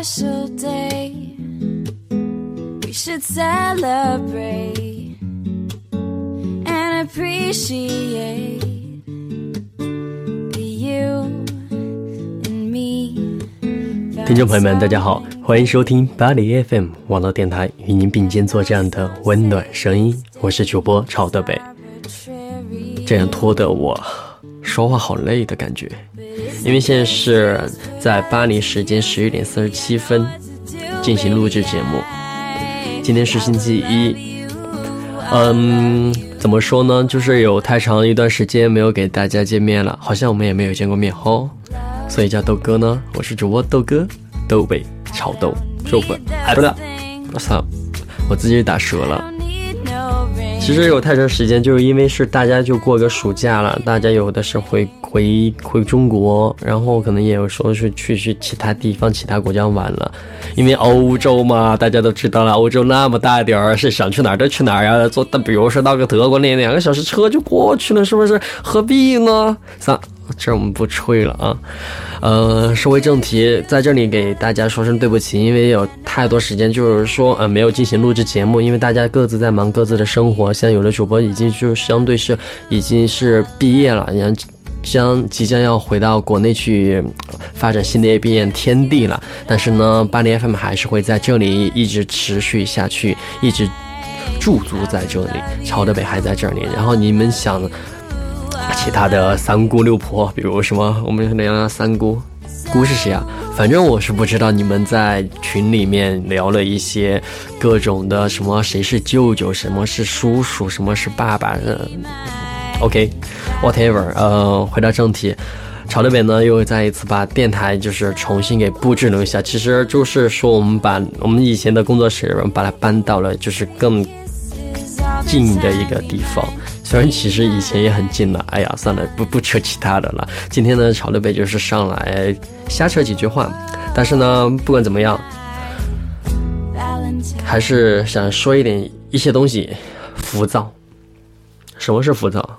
Special day. We should celebrate and appreciate you and me. 听众朋友们，大家好，欢迎收听巴黎 FM 网络电台与您并肩作战的温暖声音，我是主播曹德北。这样拖得我说话好累的感觉，因为现在是在巴黎时间十一点四十七分进行录制节目。今天是星期一，嗯，怎么说呢？就是有太长一段时间没有给大家见面了，好像我们也没有见过面哦，所以叫豆哥呢。我是主播豆哥，豆北炒豆肉粉，哎不对，我操，我自己打折了。其实有太长时间，就是因为是大家就过个暑假了，大家有的是回回回中国，然后可能也有说是去去其他地方、其他国家玩了。因为欧洲嘛，大家都知道了，欧洲那么大点儿，是想去哪儿就去哪儿呀。坐，比如说到个德国那两个小时车就过去了，是不是？何必呢？算，这我们不吹了啊。呃，说回正题，在这里给大家说声对不起，因为有太多时间就是说呃没有进行录制节目，因为大家各自在忙各自的生活。像有的主播已经就相对是已经是毕业了，然后将即将要回到国内去发展新的一片天地了。但是呢，巴黎 FM 还是会在这里一直持续下去，一直驻足在这里，朝的北还在这里。然后你们想。其他的三姑六婆，比如什么，我们聊聊三姑，姑是谁啊？反正我是不知道。你们在群里面聊了一些各种的什么，谁是舅舅，什么是叔叔，什么是爸爸的。OK，whatever。呃，回到正题，朝德北呢又再一次把电台就是重新给布置了一下，其实就是说我们把我们以前的工作室把它搬到了就是更近的一个地方。虽然其实以前也很近了，哎呀，算了，不不扯其他的了。今天呢，朝德北就是上来瞎扯几句话，但是呢，不管怎么样，还是想说一点一些东西。浮躁，什么是浮躁？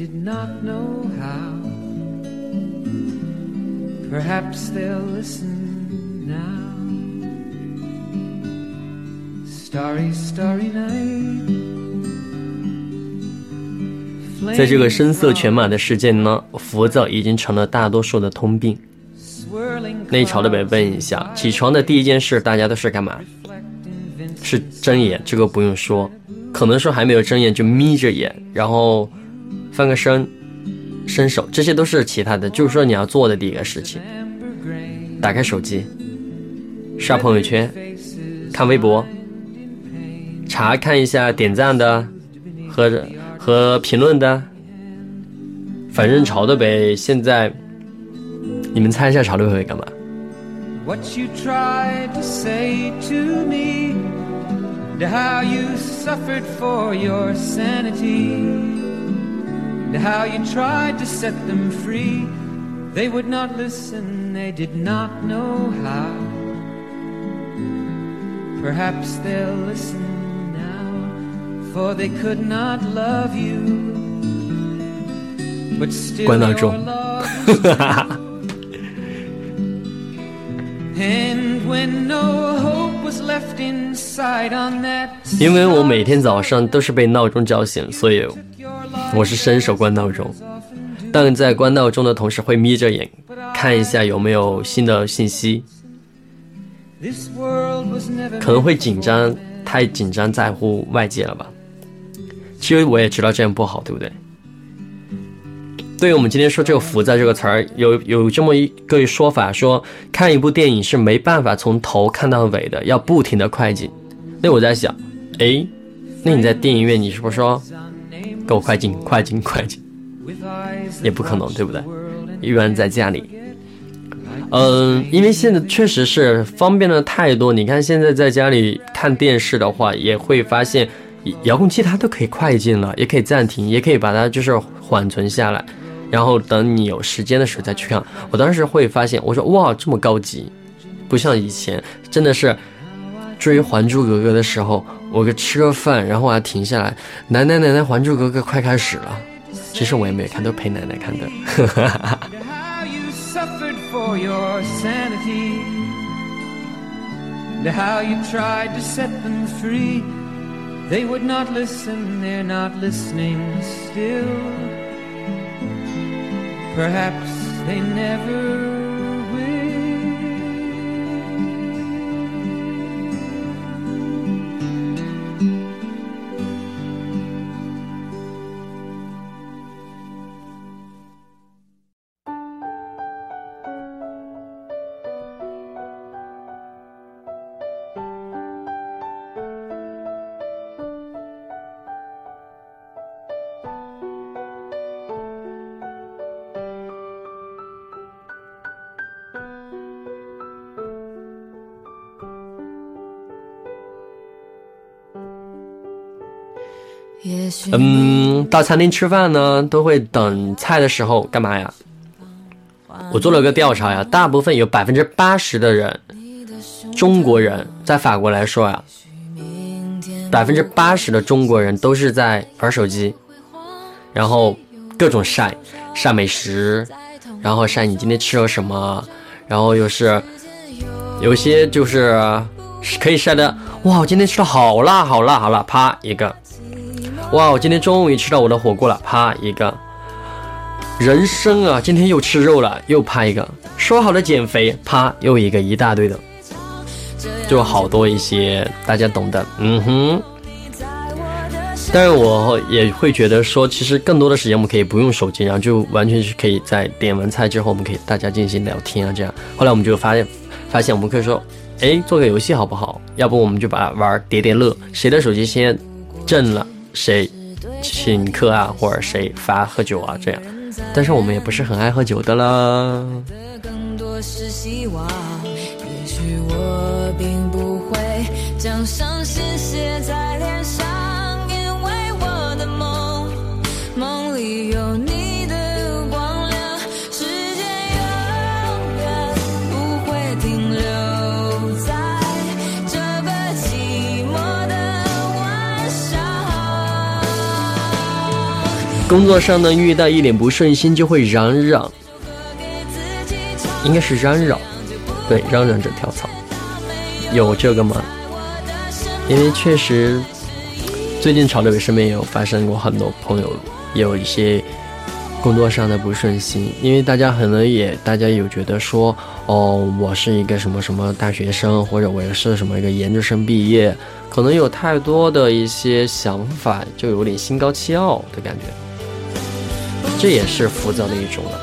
did not know how. Perhaps they'll listen now. Starry, starry night. 在这个声色犬马的世界呢，浮躁已经成了大多数的通病。内朝的北问一下，起床的第一件事，大家都是干嘛？是睁眼，这个不用说。可能说还没有睁眼就眯着眼，然后翻个身，伸手，这些都是其他的。就是说你要做的第一个事情，打开手机，刷朋友圈，看微博，查看一下点赞的和。和评论的，反正朝的北现在，你们猜一下朝的北会干嘛？What you tried to say to me, how you suffered for your sanity, how you tried to set them free, They would not listen, they did not know how. Perhaps they'll listen now, for they could not love you. But still, 关闹 your 钟 love And when no hope was left inside on that 因为我每天早上都是被闹钟叫醒，所以我是伸手关闹钟。但在关闹钟的同时，会眯着眼看一下有没有新的信息可能会紧张，太紧张在乎外界了吧。其实我也知道这样不好，对不对？对于我们今天说这个“浮躁”这个词儿，有有这么一个说法，说看一部电影是没办法从头看到尾的，要不停的快进。那我在想，诶，那你在电影院，你是不是说给我快进、快进、快进？也不可能，对不对？一般在家里，嗯，因为现在确实是方便了太多。你看现在在家里看电视的话，也会发现遥控器它都可以快进了，也可以暂停，也可以把它就是缓存下来，然后等你有时间的时候再去看。我当时会发现，我说哇，这么高级，不像以前，真的是追《还珠格格》的时候，我给吃个饭，然后我还停下来，奶奶奶奶，《还珠格格》快开始了。其实我也没有看，都陪奶奶看的。Perhaps they never 嗯，到餐厅吃饭呢，都会等菜的时候干嘛呀？我做了个调查呀，大部分有百分之八十的人，中国人在法国来说呀，百分之八十的中国人都是在玩手机，然后各种晒晒美食，然后晒你今天吃了什么，然后又是有些就是可以晒的，哇，我今天吃的好辣好辣好辣，啪一个。哇，我今天终于吃到我的火锅了，啪一个。人参啊，今天又吃肉了，又啪一个。说好的减肥，啪又一个，一大堆的，就好多一些大家懂的，嗯哼。但是我也会觉得说，其实更多的时间我们可以不用手机，然后就完全是可以在点完菜之后，我们可以大家进行聊天啊，这样。后来我们就发现，发现我们可以说，哎，做个游戏好不好？要不我们就把玩叠叠乐，谁的手机先震了，谁请客啊，或者谁罚喝酒啊，这样。但是我们也不是很爱喝酒的啦。工作上呢，遇到一点不顺心就会嚷嚷，应该是嚷嚷，对，嚷嚷着跳槽，有这个吗？因为确实，最近潮流身边也有发生过很多朋友有一些工作上的不顺心，因为大家可能也大家有觉得说，哦，我是一个什么什么大学生，或者我是什么一个研究生毕业，可能有太多的一些想法，就有点心高气傲的感觉，这也是浮躁的一种了。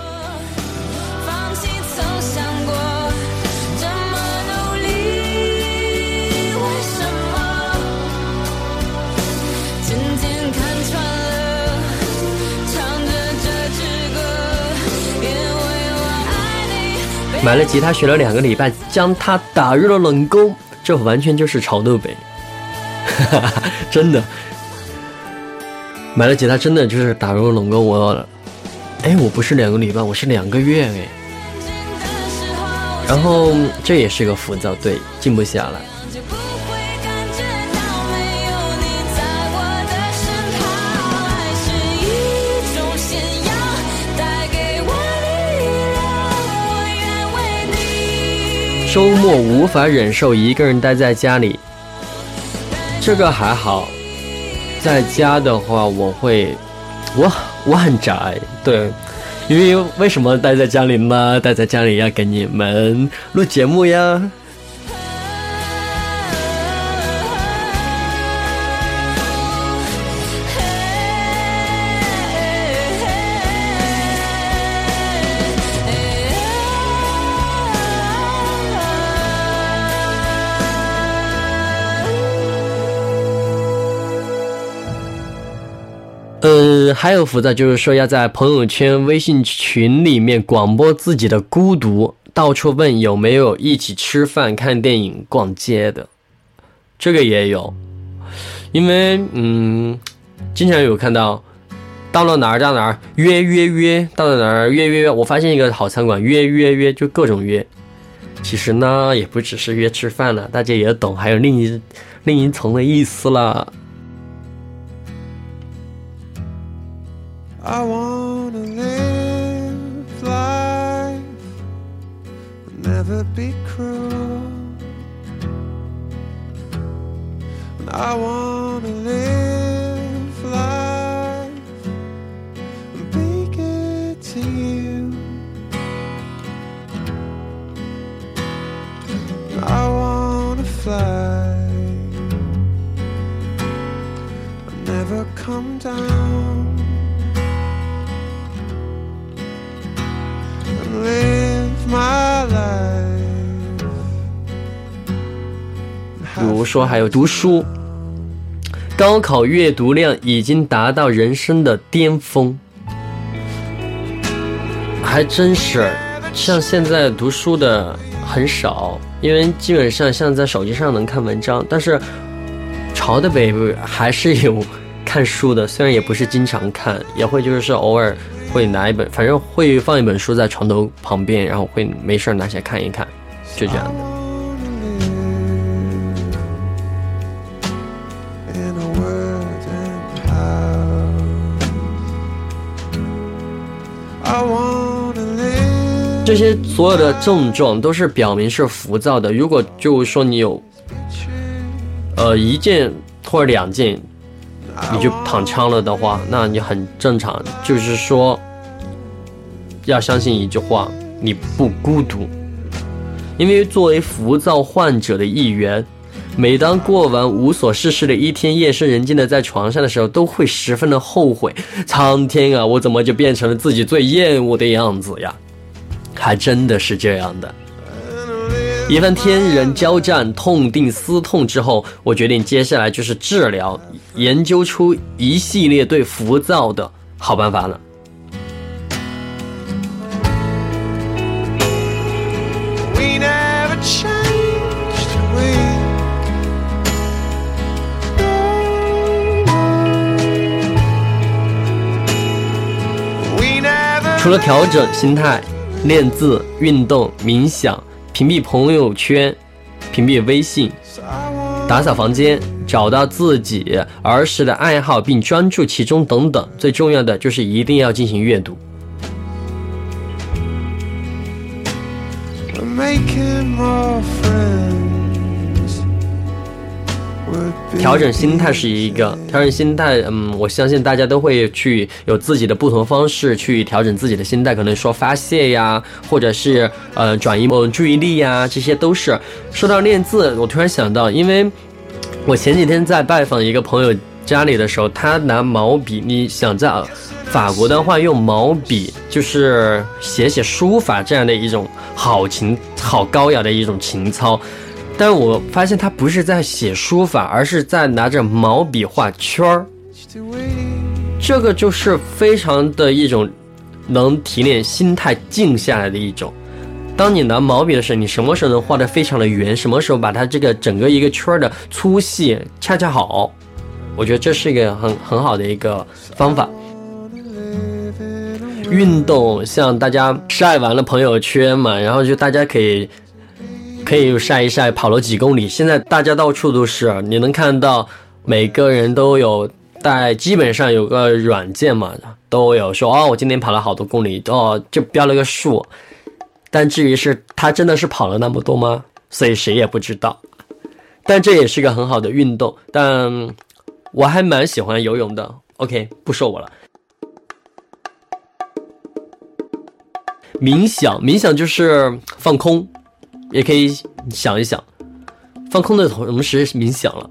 买了吉他学了两个礼拜，将它打入了冷宫，这完全就是炒豆北，真的。买了吉他真的就是打入冷宫，我哎，我不是两个礼拜，我是两个月哎。然后这也是个浮躁，对，静不下来。周末无法忍受一个人待在家里，这个还好。在家的话，我会，我我很宅，对，因为为什么待在家里呢？待在家里要给你们录节目呀。还有浮躁，就是说要在朋友圈、微信群里面广播自己的孤独，到处问有没有一起吃饭、看电影、逛街的，这个也有。因为嗯，经常有看到到了哪儿到哪儿约约约，到了哪儿约约约。我发现一个好餐馆，约约约就各种约。其实呢，也不只是约吃饭了，大家也懂，还有另一另一层的意思了。I wanna live life, and never be cruel. And I wanna live life and be good to you. And I wanna fly, and never come down. 如说还有读书，高考阅读量已经达到人生的巅峰，还真是。像现在读书的很少，因为基本上像在手机上能看文章，但是朝的北部还是有看书的，虽然也不是经常看，也会就是偶尔会拿一本，反正会放一本书在床头旁边，然后会没事拿起来看一看，就这样的。这些所有的症状都是表明是浮躁的。如果就是说你有，呃一件或者两件，你就躺枪了的话，那你很正常。就是说，要相信一句话，你不孤独，因为作为浮躁患者的一员，每当过完无所事事的一天，夜深人静的在床上的时候，都会十分的后悔。苍天啊，我怎么就变成了自己最厌恶的样子呀？还真的是这样的。一番天人交战、痛定思痛之后，我决定接下来就是治疗，研究出一系列对浮躁的好办法了。除了调整心态、练字、运动、冥想、屏蔽朋友圈、屏蔽微信、打扫房间、找到自己儿时的爱好并专注其中等等，最重要的就是一定要进行阅读。We're making more friends. 调整心态是一个调整心态，嗯，我相信大家都会去有自己的不同方式去调整自己的心态，可能说发泄呀，或者是呃转移呃注意力呀，这些都是。说到练字，我突然想到，因为我前几天在拜访一个朋友家里的时候，他拿毛笔，你想在法国的话用毛笔就是写写书法这样的一种好情好高雅的一种情操。但我发现他不是在写书法，而是在拿着毛笔画圈儿。这个就是非常的一种能提炼心态静下来的一种。当你拿毛笔的时候，你什么时候能画得非常的圆？什么时候把它这个整个一个圈儿的粗细恰恰好？我觉得这是一个很很好的一个方法。运动，像大家晒完了朋友圈嘛，然后就大家可以可以晒一晒跑了几公里。现在大家到处都是，你能看到每个人都有带，基本上有个软件嘛，都有说哦，我今天跑了好多公里，哦，就标了个数。但至于是他真的是跑了那么多吗？所以谁也不知道。但这也是个很好的运动，但我还蛮喜欢游泳的。OK，不说我了。冥想，冥想就是放空，也可以想一想，放空的同时冥想了。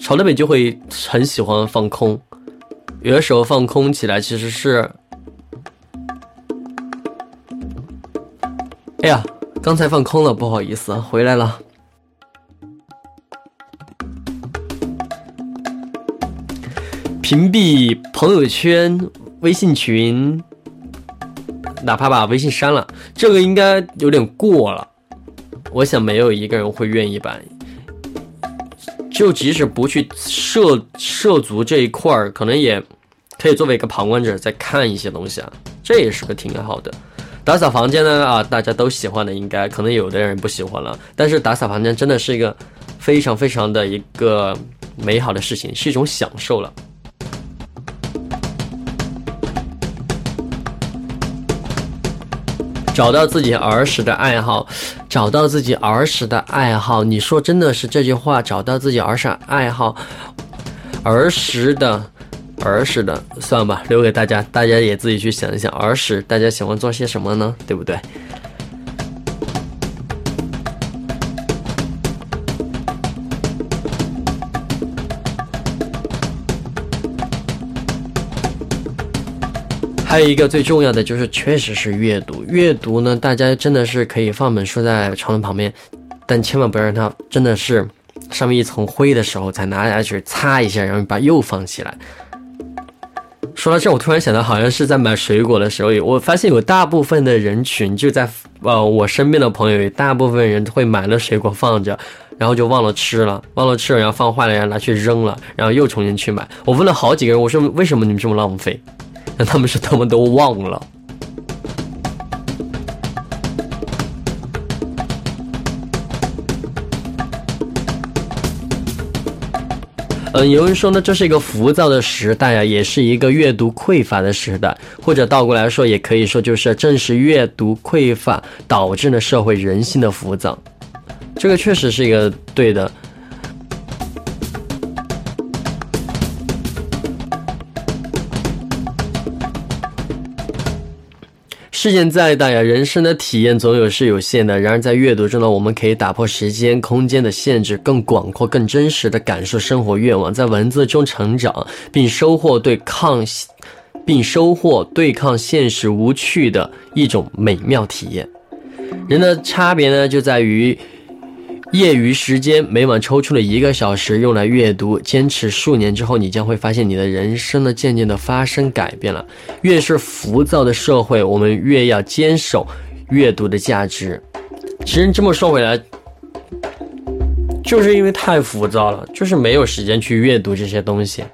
朝德北就会很喜欢放空，有的时候放空起来其实是，哎呀，刚才放空了，不好意思，回来了。屏蔽朋友圈、微信群。哪怕把微信删了，这个应该有点过了。我想没有一个人会愿意把，就即使不去涉涉足这一块儿，可能也可以作为一个旁观者在看一些东西啊，这也是个挺好的。打扫房间呢啊，大家都喜欢的，应该可能有的人不喜欢了，但是打扫房间真的是一个非常非常的一个美好的事情，是一种享受了。找到自己儿时的爱好，找到自己儿时的爱好。你说真的是这句话？找到自己儿时爱好，儿时的，儿时的，算吧，留给大家，大家也自己去想一想，儿时大家喜欢做些什么呢？对不对？还有一个最重要的就是，确实是阅读。阅读呢，大家真的是可以放本书在床头旁边，但千万不要让它真的是上面一层灰的时候才拿下去擦一下，然后把又放起来。说到这，我突然想到，好像是在买水果的时候，我发现有大部分的人群就在呃我身边的朋友，大部分人会买了水果放着，然后就忘了吃了，忘了吃了，然后放坏了，然后拿去扔了，然后又重新去买。我问了好几个人，我说为什么你们这么浪费？那他们是他们都忘了。嗯，有人说呢，这是一个浮躁的时代啊，也是一个阅读匮乏的时代，或者倒过来说，也可以说就是正是阅读匮乏导致了社会人性的浮躁。这个确实是一个对的。事件再大呀，人生的体验总有是有限的。然而，在阅读中呢，我们可以打破时间、空间的限制，更广阔、更真实的感受生活愿望，在文字中成长，并收获对抗，并收获对抗现实无趣的一种美妙体验。人的差别呢，就在于。业余时间每晚抽出了一个小时用来阅读，坚持数年之后，你将会发现你的人生呢渐渐的发生改变了。越是浮躁的社会，我们越要坚守阅读的价值。其实这么说回来，就是因为太浮躁了，就是没有时间去阅读这些东西，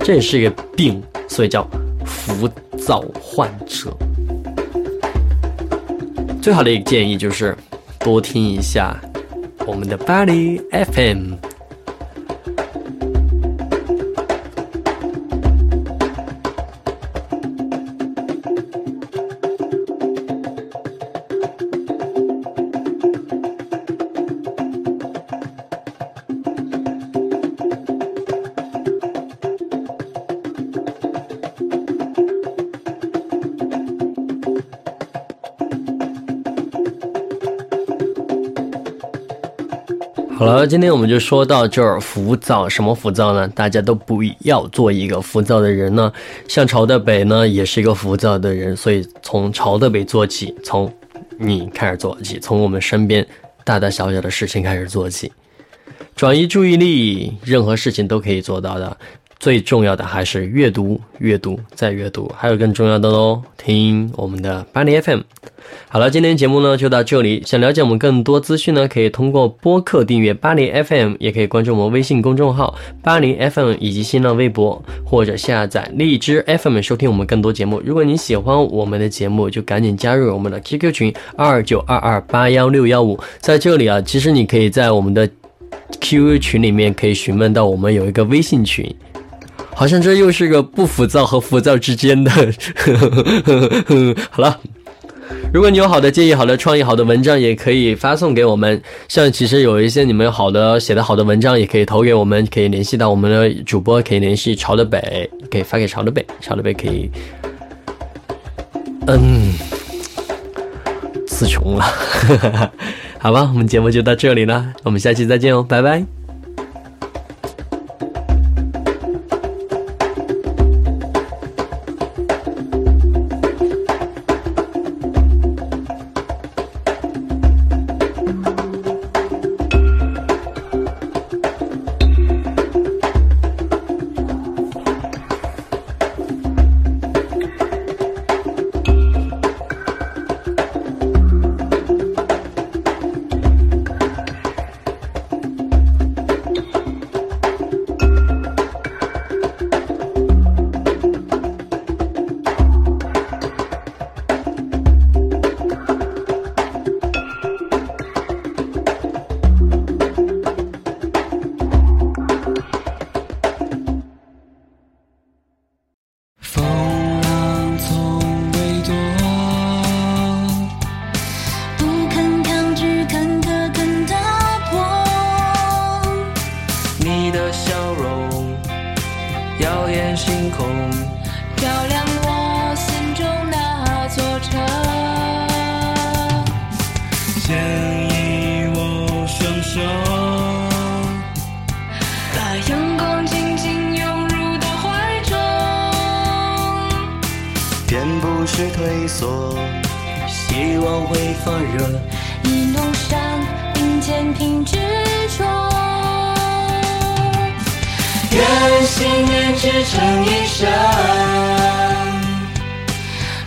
这也是一个病，所以叫浮躁患者。最好的一个建议就是多听一下。我们的巴黎 FM。了，今天我们就说到这儿。浮躁什么浮躁呢？大家都不要做一个浮躁的人呢。像朝的北呢，也是一个浮躁的人，所以从朝的北做起，从你开始做起，从我们身边大大小小的事情开始做起，转移注意力，任何事情都可以做到的。最重要的还是阅读，阅读再阅读，还有更重要的喽，听我们的巴黎 FM。好了，今天节目呢就到这里。想了解我们更多资讯呢，可以通过播客订阅巴黎 FM，也可以关注我们微信公众号巴黎 FM 以及新浪微博，或者下载荔枝 FM 收听我们更多节目。如果你喜欢我们的节目，就赶紧加入我们的 QQ 群二九二二八幺六幺五。在这里啊，其实你可以在我们的 QQ 群里面可以询问到我们有一个微信群。好像这又是个不浮躁和浮躁之间的。好了。如果你有好的建议、好的创意、好的文章，也可以发送给我们。像其实有一些你们有好的写的好的文章，也可以投给我们，可以联系到我们的主播，可以联系朝的北，可以发给朝的北，朝的北可以，嗯，词穷了，好吧，我们节目就到这里了，我们下期再见哦，拜拜。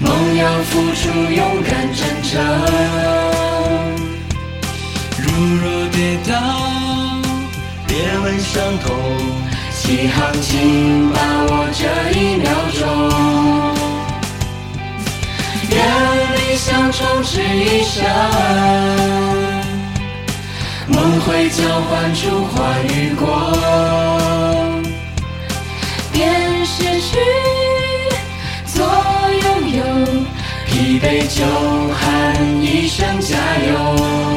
梦要付出勇敢真诚，如若跌倒，别问伤痛，起航，请把握这一秒钟。愿理想充斥一生。梦会交换出花与果。便是虚。杯酒喊一声加油。